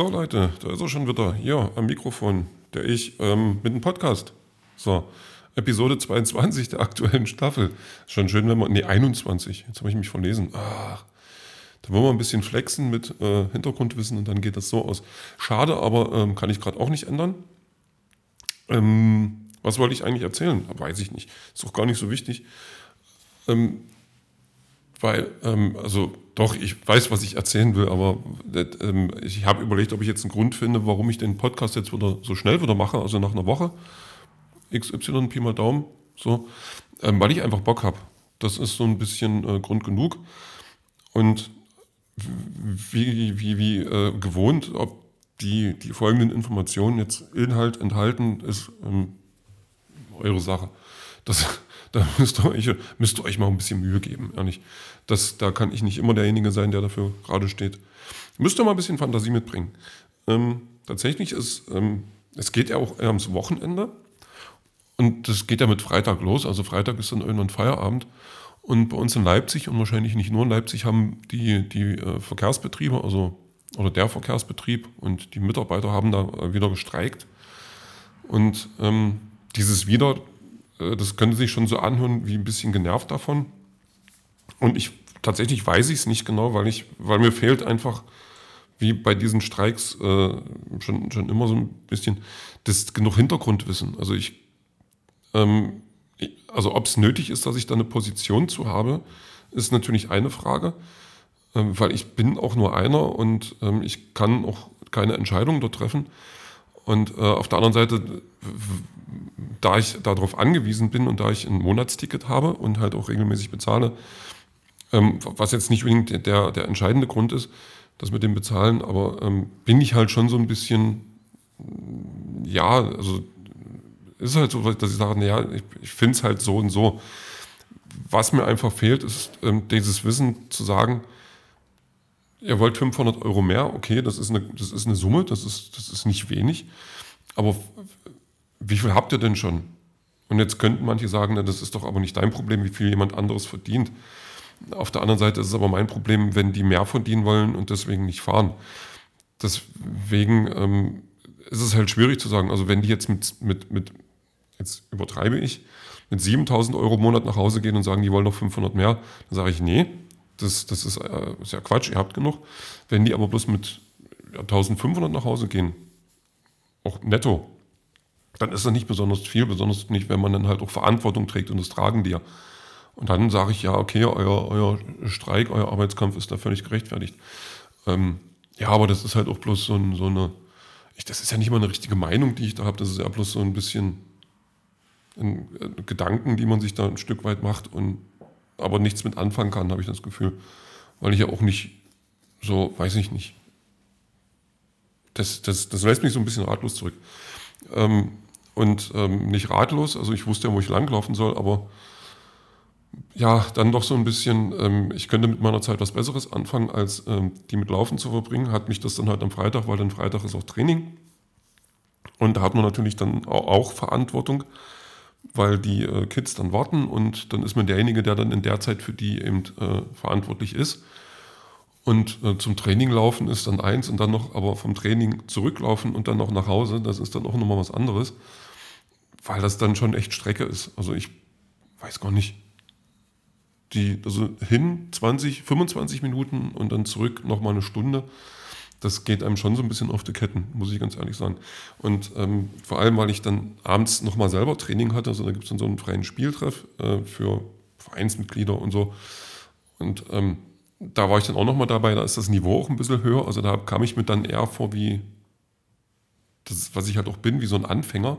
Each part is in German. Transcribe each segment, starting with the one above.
So Leute, da ist er schon wieder. Hier am Mikrofon, der ich ähm, mit dem Podcast. So, Episode 22 der aktuellen Staffel. Schon schön, wenn man. Nee, 21. Jetzt habe ich mich verlesen. Ach, da wollen wir ein bisschen flexen mit äh, Hintergrundwissen und dann geht das so aus. Schade, aber ähm, kann ich gerade auch nicht ändern. Ähm, was wollte ich eigentlich erzählen? Weiß ich nicht. Ist auch gar nicht so wichtig. Ähm, weil, ähm, also doch, ich weiß, was ich erzählen will, aber ähm, ich habe überlegt, ob ich jetzt einen Grund finde, warum ich den Podcast jetzt wieder so schnell wieder mache, also nach einer Woche. XY, Pi mal Daumen, so, ähm, weil ich einfach Bock habe. Das ist so ein bisschen äh, Grund genug. Und wie, wie, wie äh, gewohnt, ob die, die folgenden Informationen jetzt Inhalt enthalten, ist ähm, eure Sache. Das, da müsst ihr, euch, müsst ihr euch mal ein bisschen Mühe geben, ehrlich. Das, da kann ich nicht immer derjenige sein, der dafür gerade steht. Müsst ihr mal ein bisschen Fantasie mitbringen. Ähm, tatsächlich ist, ähm, es geht ja auch ums Wochenende und das geht ja mit Freitag los. Also Freitag ist dann irgendwann Feierabend. Und bei uns in Leipzig und wahrscheinlich nicht nur in Leipzig haben die, die äh, Verkehrsbetriebe, also oder der Verkehrsbetrieb und die Mitarbeiter haben da äh, wieder gestreikt. Und ähm, dieses Wieder, äh, das könnte sich schon so anhören wie ein bisschen genervt davon. Und ich tatsächlich weiß ich es nicht genau, weil ich, weil mir fehlt einfach, wie bei diesen Streiks äh, schon, schon immer so ein bisschen das genug Hintergrundwissen. Also ich, ähm, also ob es nötig ist, dass ich da eine Position zu habe, ist natürlich eine Frage, ähm, weil ich bin auch nur einer und ähm, ich kann auch keine Entscheidung dort treffen. Und äh, auf der anderen Seite da ich darauf angewiesen bin und da ich ein Monatsticket habe und halt auch regelmäßig bezahle, ähm, was jetzt nicht unbedingt der, der entscheidende Grund ist, das mit dem Bezahlen, aber ähm, bin ich halt schon so ein bisschen, ja, also ist halt so, dass ich sage, naja, ich, ich finde es halt so und so. Was mir einfach fehlt, ist ähm, dieses Wissen zu sagen, ihr wollt 500 Euro mehr, okay, das ist eine, das ist eine Summe, das ist, das ist nicht wenig, aber wie viel habt ihr denn schon? Und jetzt könnten manche sagen, na, das ist doch aber nicht dein Problem, wie viel jemand anderes verdient. Auf der anderen Seite ist es aber mein Problem, wenn die mehr verdienen wollen und deswegen nicht fahren. Deswegen ähm, ist es halt schwierig zu sagen. Also wenn die jetzt mit, mit, mit jetzt übertreibe ich, mit 7000 Euro im Monat nach Hause gehen und sagen, die wollen noch 500 mehr, dann sage ich, nee, das, das ist, äh, ist ja Quatsch, ihr habt genug. Wenn die aber bloß mit 1500 nach Hause gehen, auch netto, dann ist das nicht besonders viel, besonders nicht, wenn man dann halt auch Verantwortung trägt und das tragen die ja. Und dann sage ich, ja, okay, euer, euer Streik, euer Arbeitskampf ist da völlig gerechtfertigt. Ähm, ja, aber das ist halt auch bloß so, ein, so eine, ich, das ist ja nicht mal eine richtige Meinung, die ich da habe, das ist ja bloß so ein bisschen ein, äh, Gedanken, die man sich da ein Stück weit macht und aber nichts mit anfangen kann, habe ich das Gefühl. Weil ich ja auch nicht so, weiß ich nicht. Das, das, das lässt mich so ein bisschen ratlos zurück. Ähm, und ähm, nicht ratlos. Also ich wusste ja, wo ich langlaufen soll, aber ja, dann doch so ein bisschen, ähm, ich könnte mit meiner Zeit was Besseres anfangen, als ähm, die mit Laufen zu verbringen. Hat mich das dann halt am Freitag, weil dann Freitag ist auch Training. Und da hat man natürlich dann auch Verantwortung, weil die äh, Kids dann warten und dann ist man derjenige, der dann in der Zeit für die eben äh, verantwortlich ist. Und äh, zum Training laufen ist dann eins und dann noch aber vom Training zurücklaufen und dann noch nach Hause, das ist dann auch nochmal was anderes, weil das dann schon echt Strecke ist. Also ich weiß gar nicht. Die, also hin 20, 25 Minuten und dann zurück nochmal eine Stunde. Das geht einem schon so ein bisschen auf die Ketten, muss ich ganz ehrlich sagen. Und ähm, vor allem, weil ich dann abends nochmal selber Training hatte, also da gibt es dann so einen freien Spieltreff äh, für Vereinsmitglieder und so. Und ähm, da war ich dann auch nochmal dabei, da ist das Niveau auch ein bisschen höher. Also da kam ich mir dann eher vor wie, das, was ich halt auch bin, wie so ein Anfänger.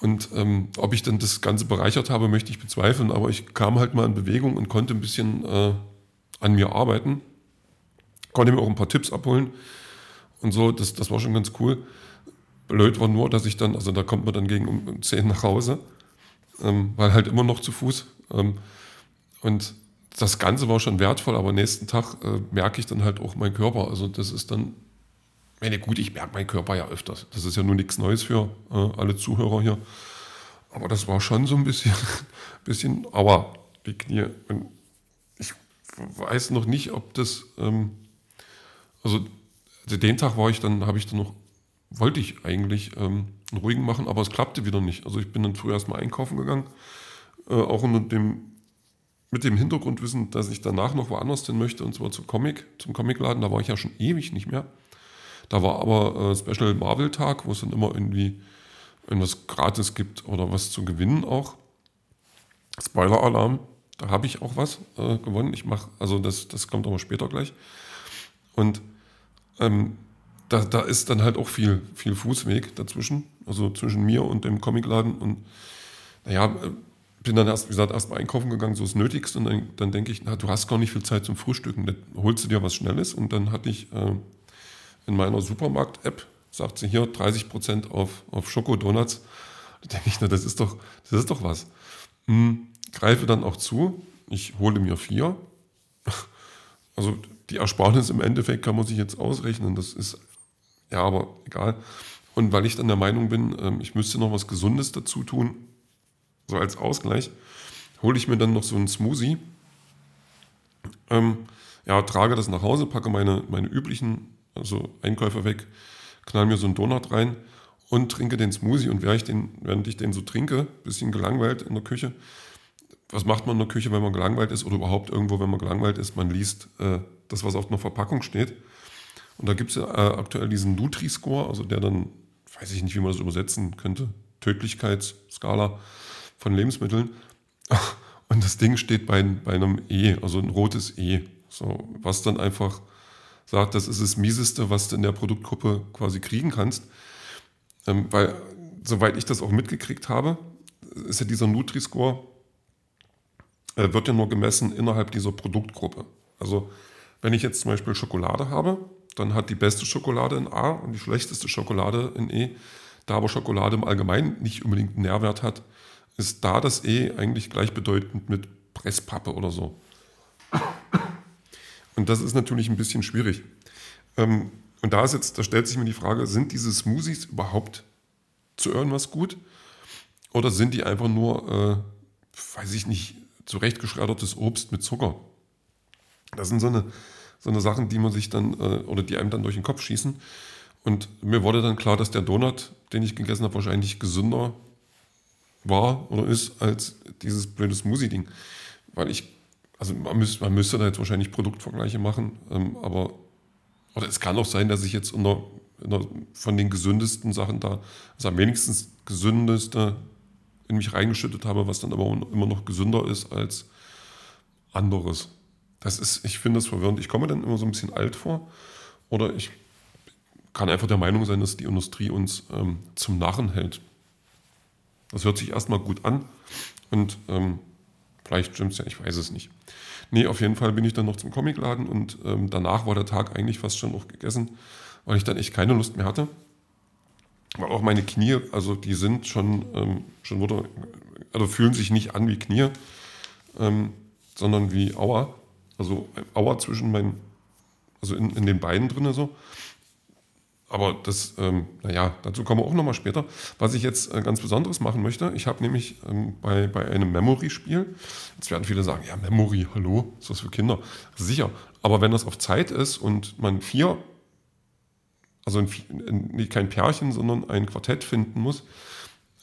Und ähm, ob ich dann das Ganze bereichert habe, möchte ich bezweifeln, aber ich kam halt mal in Bewegung und konnte ein bisschen äh, an mir arbeiten. Konnte mir auch ein paar Tipps abholen und so, das, das war schon ganz cool. Blöd war nur, dass ich dann, also da kommt man dann gegen um 10 nach Hause, ähm, weil halt immer noch zu Fuß. Ähm, und das Ganze war schon wertvoll, aber nächsten Tag äh, merke ich dann halt auch meinen Körper. Also das ist dann, meine gut, ich merke meinen Körper ja öfters. Das ist ja nur nichts Neues für äh, alle Zuhörer hier. Aber das war schon so ein bisschen, bisschen aua, die Knie. Und ich weiß noch nicht, ob das, ähm, also also den Tag war ich dann, habe ich dann noch, wollte ich eigentlich ähm, einen ruhigen machen, aber es klappte wieder nicht. Also ich bin dann früher erstmal einkaufen gegangen, äh, auch unter dem, mit dem Hintergrundwissen, dass ich danach noch woanders hin möchte, und zwar zum Comic, zum Comicladen. Da war ich ja schon ewig nicht mehr. Da war aber äh, Special Marvel Tag, wo es dann immer irgendwie irgendwas gratis gibt oder was zu gewinnen auch. Spoiler-Alarm, da habe ich auch was äh, gewonnen. Ich mache, also das, das kommt aber später gleich. Und ähm, da, da ist dann halt auch viel, viel Fußweg dazwischen, also zwischen mir und dem Comicladen. Und naja, äh, bin dann erst, wie gesagt, erst mal einkaufen gegangen, so das Nötigste. Und dann, dann denke ich, na, du hast gar nicht viel Zeit zum Frühstücken. Dann holst du dir was Schnelles. Und dann hatte ich äh, in meiner Supermarkt-App, sagt sie hier 30% auf, auf Schokodonuts. Da denke ich, na, das ist doch, das ist doch was. Hm, greife dann auch zu. Ich hole mir vier. Also die Ersparnis im Endeffekt kann man sich jetzt ausrechnen. Das ist, ja, aber egal. Und weil ich dann der Meinung bin, ähm, ich müsste noch was Gesundes dazu tun, so als Ausgleich, hole ich mir dann noch so einen Smoothie. Ähm, ja, trage das nach Hause, packe meine, meine üblichen also Einkäufe weg, knall mir so einen Donut rein und trinke den Smoothie. Und während ich den, während ich den so trinke, bisschen gelangweilt in der Küche, was macht man in der Küche, wenn man gelangweilt ist oder überhaupt irgendwo, wenn man gelangweilt ist? Man liest äh, das, was auf einer Verpackung steht. Und da gibt es ja äh, aktuell diesen Nutri-Score, also der dann, weiß ich nicht, wie man das übersetzen könnte, Tödlichkeitsskala von Lebensmitteln. Und das Ding steht bei, bei einem E, also ein rotes E. So, was dann einfach sagt, das ist das Mieseste, was du in der Produktgruppe quasi kriegen kannst. Ähm, weil, soweit ich das auch mitgekriegt habe, ist ja dieser Nutri-Score, äh, wird ja nur gemessen innerhalb dieser Produktgruppe. Also, wenn ich jetzt zum Beispiel Schokolade habe, dann hat die beste Schokolade in A und die schlechteste Schokolade in E. Da aber Schokolade im Allgemeinen nicht unbedingt einen Nährwert hat, ist da das E eigentlich gleichbedeutend mit Presspappe oder so. Und das ist natürlich ein bisschen schwierig. Ähm, und da ist jetzt, da stellt sich mir die Frage, sind diese Smoothies überhaupt zu irgendwas gut? Oder sind die einfach nur, äh, weiß ich nicht, zurechtgeschreddertes Obst mit Zucker? Das sind so eine, so eine Sachen, die man sich dann, äh, oder die einem dann durch den Kopf schießen. Und mir wurde dann klar, dass der Donut, den ich gegessen habe, wahrscheinlich gesünder war oder ist als dieses blöde Smoothie-Ding. Weil ich, also man, müsste, man müsste da jetzt wahrscheinlich Produktvergleiche machen, ähm, aber, oder es kann auch sein, dass ich jetzt in der, von den gesündesten Sachen da, also am wenigstens gesündeste in mich reingeschüttet habe, was dann aber immer noch gesünder ist als anderes. Das ist, ich finde das verwirrend. Ich komme dann immer so ein bisschen alt vor oder ich kann einfach der Meinung sein, dass die Industrie uns ähm, zum Narren hält. Das hört sich erstmal gut an und ähm, vielleicht stimmt es ja, ich weiß es nicht. Nee, auf jeden Fall bin ich dann noch zum Comicladen und ähm, danach war der Tag eigentlich fast schon noch gegessen, weil ich dann echt keine Lust mehr hatte. Weil auch meine Knie, also die sind schon, ähm, schon wieder, also fühlen sich nicht an wie Knie, ähm, sondern wie Aua. Also Aua zwischen meinen, also in, in den Beinen drin so. Aber das, ähm, naja, dazu kommen wir auch nochmal später. Was ich jetzt äh, ganz Besonderes machen möchte, ich habe nämlich ähm, bei, bei einem Memory-Spiel, jetzt werden viele sagen, ja, Memory, hallo, ist das für Kinder? Sicher, aber wenn das auf Zeit ist und man vier, also ein, ein, kein Pärchen, sondern ein Quartett finden muss,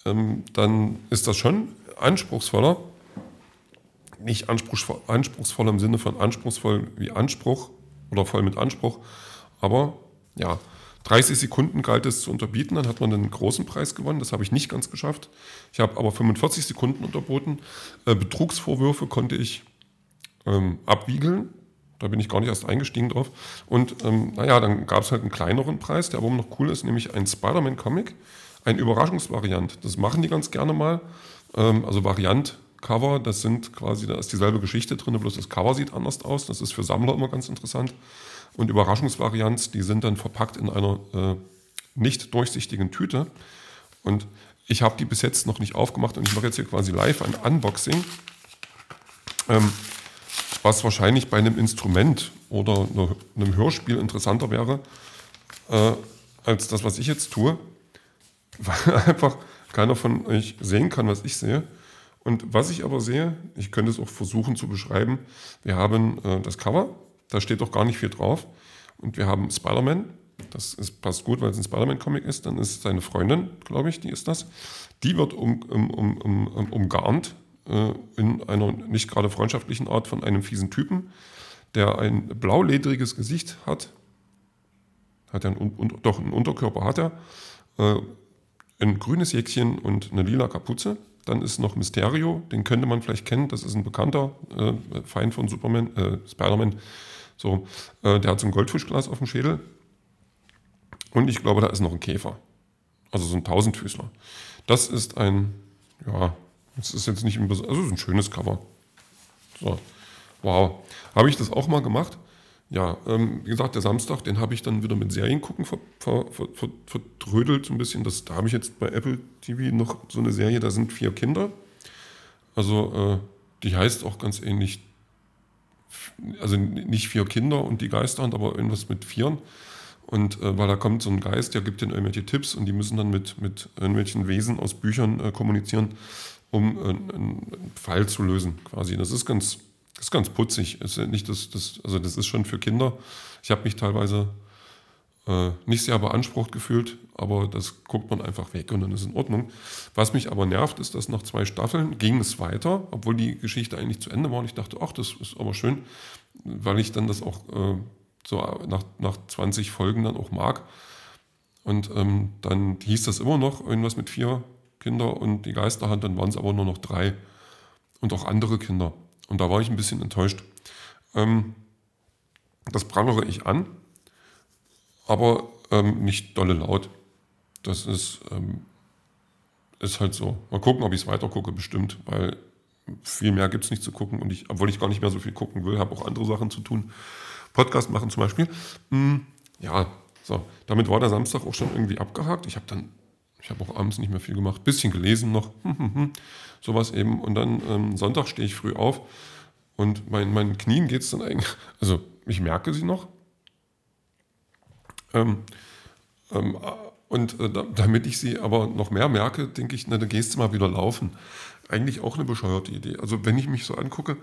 ähm, dann ist das schon anspruchsvoller. Nicht anspruchsvoll, anspruchsvoll im Sinne von anspruchsvoll wie Anspruch oder voll mit Anspruch, aber ja, 30 Sekunden galt es zu unterbieten, dann hat man den großen Preis gewonnen. Das habe ich nicht ganz geschafft. Ich habe aber 45 Sekunden unterboten. Äh, Betrugsvorwürfe konnte ich ähm, abwiegeln. Da bin ich gar nicht erst eingestiegen drauf. Und ähm, naja, dann gab es halt einen kleineren Preis, der aber noch cool ist, nämlich ein Spider-Man-Comic, ein Überraschungsvariant. Das machen die ganz gerne mal. Ähm, also Variant, Cover, das sind quasi, da ist dieselbe Geschichte drin, bloß das Cover sieht anders aus. Das ist für Sammler immer ganz interessant und Überraschungsvarianz, die sind dann verpackt in einer äh, nicht durchsichtigen Tüte. Und ich habe die bis jetzt noch nicht aufgemacht und ich mache jetzt hier quasi live ein Unboxing, ähm, was wahrscheinlich bei einem Instrument oder einem Hörspiel interessanter wäre äh, als das, was ich jetzt tue, weil einfach keiner von euch sehen kann, was ich sehe. Und was ich aber sehe, ich könnte es auch versuchen zu beschreiben, wir haben äh, das Cover, da steht doch gar nicht viel drauf. Und wir haben Spider-Man, Das ist, passt gut, weil es ein Spider-Man-Comic ist. Dann ist seine Freundin, glaube ich, die ist das. Die wird um, um, um, um, umgarnt äh, in einer nicht gerade freundschaftlichen Art von einem fiesen Typen, der ein blauledriges Gesicht hat. Hat er ein, un, doch, einen Unterkörper hat er. Äh, ein grünes Jäckchen und eine lila Kapuze. Dann ist noch Mysterio, den könnte man vielleicht kennen, das ist ein bekannter äh, Feind von Superman, äh, Spider-Man. So, äh, der hat so ein Goldfischglas auf dem Schädel. Und ich glaube, da ist noch ein Käfer. Also so ein Tausendfüßler. Das ist ein, ja, das ist jetzt nicht ein, also ein schönes Cover. So, wow. Habe ich das auch mal gemacht? Ja, ähm, wie gesagt, der Samstag, den habe ich dann wieder mit Serien gucken ver, ver, ver, vertrödelt so ein bisschen. Das, da habe ich jetzt bei Apple TV noch so eine Serie, da sind vier Kinder. Also äh, die heißt auch ganz ähnlich, also nicht vier Kinder und die Geisterhand, aber irgendwas mit Vieren. Und äh, weil da kommt so ein Geist, der gibt denen irgendwelche Tipps und die müssen dann mit, mit irgendwelchen Wesen aus Büchern äh, kommunizieren, um äh, einen Fall zu lösen quasi. Das ist ganz, das ist ganz putzig. Ist nicht das, das, also das ist schon für Kinder. Ich habe mich teilweise äh, nicht sehr beansprucht gefühlt, aber das guckt man einfach weg und dann ist in Ordnung. Was mich aber nervt, ist, dass nach zwei Staffeln ging es weiter, obwohl die Geschichte eigentlich zu Ende war und ich dachte, ach, das ist aber schön, weil ich dann das auch äh, so nach, nach 20 Folgen dann auch mag. Und ähm, dann hieß das immer noch irgendwas mit vier Kinder und die Geisterhand, dann waren es aber nur noch drei und auch andere Kinder. Und da war ich ein bisschen enttäuscht. Ähm, das prangere ich an, aber ähm, nicht dolle laut. Das ist, ähm, ist halt so. Mal gucken, ob ich es weiter gucke, bestimmt, weil viel mehr gibt es nicht zu gucken. Und ich, obwohl ich gar nicht mehr so viel gucken will, habe auch andere Sachen zu tun. Podcast machen zum Beispiel. Hm, ja, so. Damit war der Samstag auch schon irgendwie abgehakt. Ich habe dann, ich habe auch abends nicht mehr viel gemacht, bisschen gelesen noch, sowas eben. Und dann ähm, Sonntag stehe ich früh auf und mein, meinen Knien geht es dann eigentlich, also ich merke sie noch. Ähm, ähm, und äh, damit ich sie aber noch mehr merke, denke ich, na, dann gehst du mal wieder laufen. Eigentlich auch eine bescheuerte Idee. Also wenn ich mich so angucke,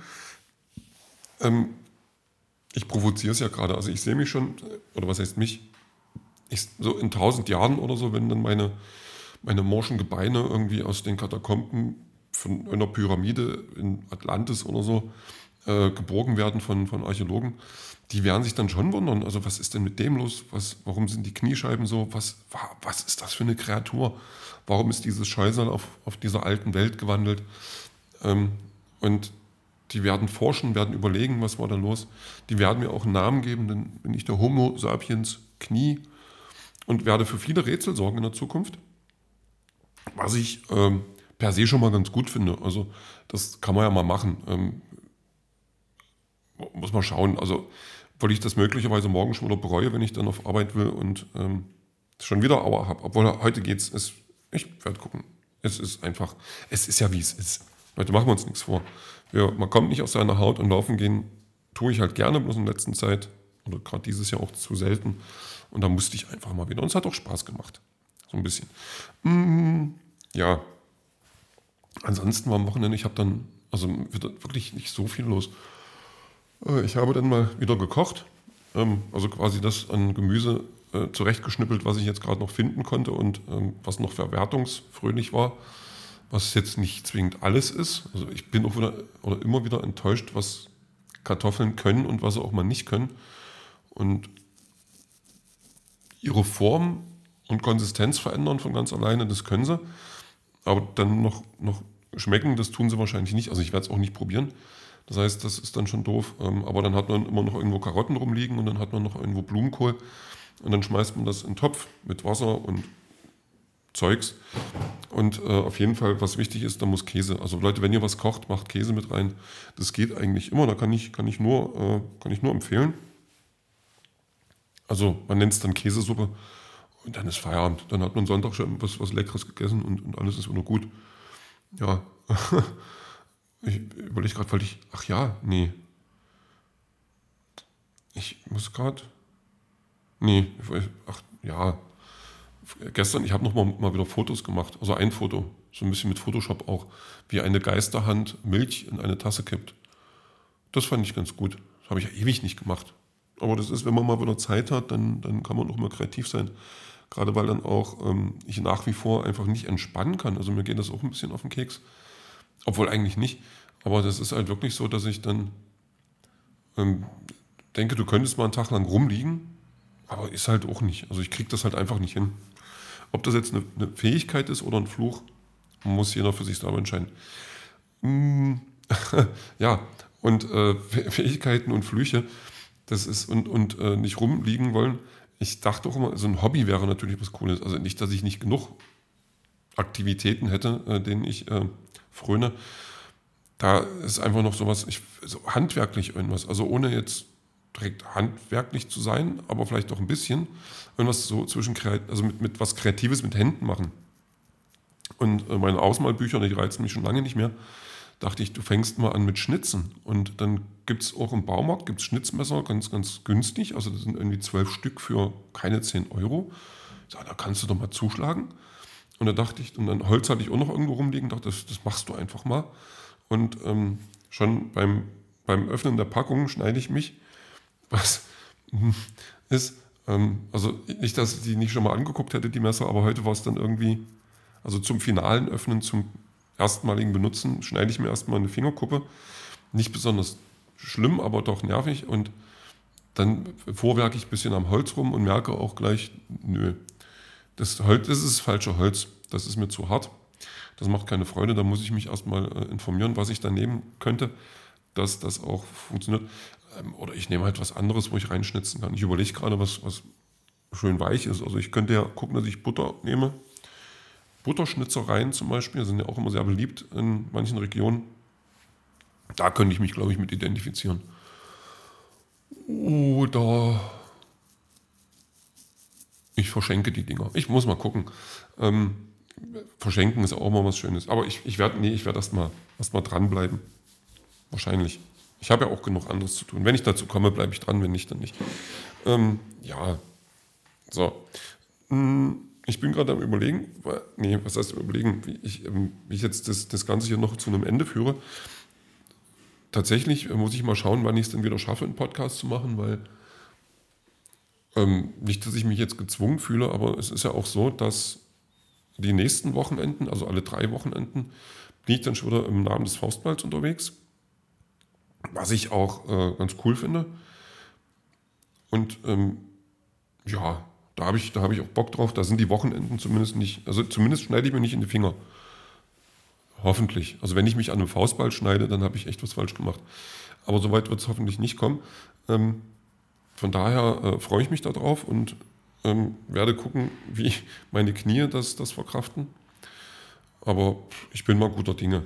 ähm, ich provoziere es ja gerade. Also ich sehe mich schon, oder was heißt mich, ich, so in tausend Jahren oder so, wenn dann meine, meine morschen Gebeine irgendwie aus den Katakomben von einer Pyramide in Atlantis oder so äh, geborgen werden von, von Archäologen, die werden sich dann schon wundern, also was ist denn mit dem los? Was, warum sind die Kniescheiben so? Was, was ist das für eine Kreatur? Warum ist dieses Scheusal auf, auf dieser alten Welt gewandelt? Ähm, und die werden forschen, werden überlegen, was war da los. Die werden mir auch einen Namen geben, dann bin ich der Homo sapiens Knie und werde für viele Rätsel sorgen in der Zukunft. Was ich ähm, per se schon mal ganz gut finde. Also das kann man ja mal machen. Ähm, muss man schauen. Also weil ich das möglicherweise morgen schon wieder bereue, wenn ich dann auf Arbeit will und ähm, schon wieder Auer habe. Obwohl heute geht's. Es, ich werde gucken. Es ist einfach, es ist ja wie es ist. Leute, machen wir uns nichts vor. Ja, man kommt nicht aus seiner Haut und laufen gehen tue ich halt gerne, bloß in der letzten Zeit oder gerade dieses Jahr auch zu selten. Und da musste ich einfach mal wieder. Und es hat auch Spaß gemacht. So ein bisschen. Mm, ja. Ansonsten war am Wochenende, ich habe dann, also wirklich nicht so viel los. Äh, ich habe dann mal wieder gekocht. Ähm, also quasi das an Gemüse äh, zurechtgeschnippelt, was ich jetzt gerade noch finden konnte und ähm, was noch verwertungsfröhlich war was jetzt nicht zwingend alles ist. Also ich bin auch wieder oder immer wieder enttäuscht, was Kartoffeln können und was sie auch mal nicht können. Und ihre Form und Konsistenz verändern von ganz alleine, das können sie. Aber dann noch, noch schmecken, das tun sie wahrscheinlich nicht. Also ich werde es auch nicht probieren. Das heißt, das ist dann schon doof. Ähm, aber dann hat man immer noch irgendwo Karotten rumliegen und dann hat man noch irgendwo Blumenkohl. Und dann schmeißt man das in den Topf mit Wasser und Zeugs. Und äh, auf jeden Fall, was wichtig ist, da muss Käse. Also Leute, wenn ihr was kocht, macht Käse mit rein. Das geht eigentlich immer. Da kann ich, kann ich, nur, äh, kann ich nur empfehlen. Also man nennt es dann Käsesuppe und dann ist Feierabend. Dann hat man Sonntag schon was, was Leckeres gegessen und, und alles ist wieder gut. Ja, ich überlege gerade, weil ich, ach ja, nee. Ich muss gerade, nee, ach ja, gestern, ich habe noch mal, mal wieder Fotos gemacht, also ein Foto, so ein bisschen mit Photoshop auch, wie eine Geisterhand Milch in eine Tasse kippt. Das fand ich ganz gut. Das habe ich ja ewig nicht gemacht. Aber das ist, wenn man mal wieder Zeit hat, dann, dann kann man auch mal kreativ sein. Gerade weil dann auch ähm, ich nach wie vor einfach nicht entspannen kann. Also mir geht das auch ein bisschen auf den Keks. Obwohl eigentlich nicht. Aber das ist halt wirklich so, dass ich dann ähm, denke, du könntest mal einen Tag lang rumliegen, aber ist halt auch nicht. Also ich kriege das halt einfach nicht hin. Ob das jetzt eine, eine, Fähigkeit ist oder ein Fluch, muss jeder für sich selber entscheiden. Mm, ja, und äh, Fähigkeiten und Flüche, das ist und, und äh, nicht rumliegen wollen. Ich dachte auch immer, so ein Hobby wäre natürlich was Cooles. Also nicht, dass ich nicht genug Aktivitäten hätte, äh, denen ich äh, fröne. Da ist einfach noch sowas, ich, so handwerklich irgendwas. Also ohne jetzt direkt handwerklich zu sein, aber vielleicht auch ein bisschen. Irgendwas so zwischen, also mit, mit was Kreatives mit Händen machen. Und äh, meine Ausmalbücher, die reizen mich schon lange nicht mehr dachte ich, du fängst mal an mit Schnitzen. Und dann gibt es auch im Baumarkt gibt's Schnitzmesser, ganz, ganz günstig. Also das sind irgendwie zwölf Stück für keine zehn Euro. Ich sage, da kannst du doch mal zuschlagen. Und da dachte ich, und dann Holz hatte ich auch noch irgendwo rumliegen, dachte, das, das machst du einfach mal. Und ähm, schon beim, beim Öffnen der Packung schneide ich mich, was ist, ähm, also nicht, dass ich die nicht schon mal angeguckt hätte, die Messer, aber heute war es dann irgendwie, also zum finalen Öffnen, zum erstmaligen Benutzen schneide ich mir erstmal eine Fingerkuppe. Nicht besonders schlimm, aber doch nervig. Und dann vorwerke ich ein bisschen am Holz rum und merke auch gleich, nö, das, Holz, das ist falsche Holz. Das ist mir zu hart. Das macht keine Freude. Da muss ich mich erstmal äh, informieren, was ich da nehmen könnte, dass das auch funktioniert. Ähm, oder ich nehme halt was anderes, wo ich reinschnitzen kann. Ich überlege gerade, was, was schön weich ist. Also ich könnte ja gucken, dass ich Butter nehme Butterschnitzereien zum Beispiel sind ja auch immer sehr beliebt in manchen Regionen. Da könnte ich mich, glaube ich, mit identifizieren. Oder ich verschenke die Dinger. Ich muss mal gucken. Ähm, verschenken ist auch mal was Schönes. Aber ich, ich werde nee, werd erst mal, erst mal dranbleiben. Wahrscheinlich. Ich habe ja auch genug anderes zu tun. Wenn ich dazu komme, bleibe ich dran. Wenn nicht, dann nicht. Ähm, ja. So. Hm ich bin gerade am Überlegen, nee, was heißt Überlegen, wie ich, ähm, wie ich jetzt das, das Ganze hier noch zu einem Ende führe. Tatsächlich muss ich mal schauen, wann ich es dann wieder schaffe, einen Podcast zu machen, weil ähm, nicht, dass ich mich jetzt gezwungen fühle, aber es ist ja auch so, dass die nächsten Wochenenden, also alle drei Wochenenden, bin ich dann schon wieder im Namen des Faustballs unterwegs, was ich auch äh, ganz cool finde. Und ähm, ja, da habe ich, hab ich auch Bock drauf. Da sind die Wochenenden zumindest nicht, also zumindest schneide ich mir nicht in die Finger. Hoffentlich. Also wenn ich mich an einem Faustball schneide, dann habe ich echt was falsch gemacht. Aber soweit wird es hoffentlich nicht kommen. Ähm, von daher äh, freue ich mich darauf und ähm, werde gucken, wie meine Knie das, das verkraften. Aber ich bin mal guter Dinge.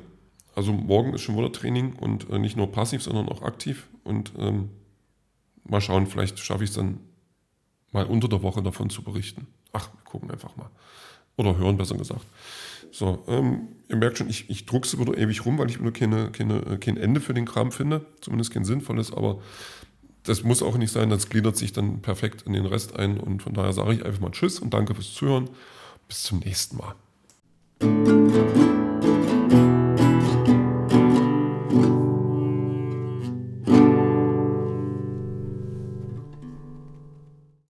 Also morgen ist schon wieder Training und äh, nicht nur passiv, sondern auch aktiv. Und ähm, mal schauen, vielleicht schaffe ich es dann mal unter der Woche davon zu berichten. Ach, wir gucken einfach mal. Oder hören, besser gesagt. So, ähm, ihr merkt schon, ich, ich druckse wieder ewig rum, weil ich wieder keine, keine, äh, kein Ende für den Kram finde. Zumindest kein sinnvolles, aber das muss auch nicht sein. Das gliedert sich dann perfekt in den Rest ein. Und von daher sage ich einfach mal Tschüss und danke fürs Zuhören. Bis zum nächsten Mal.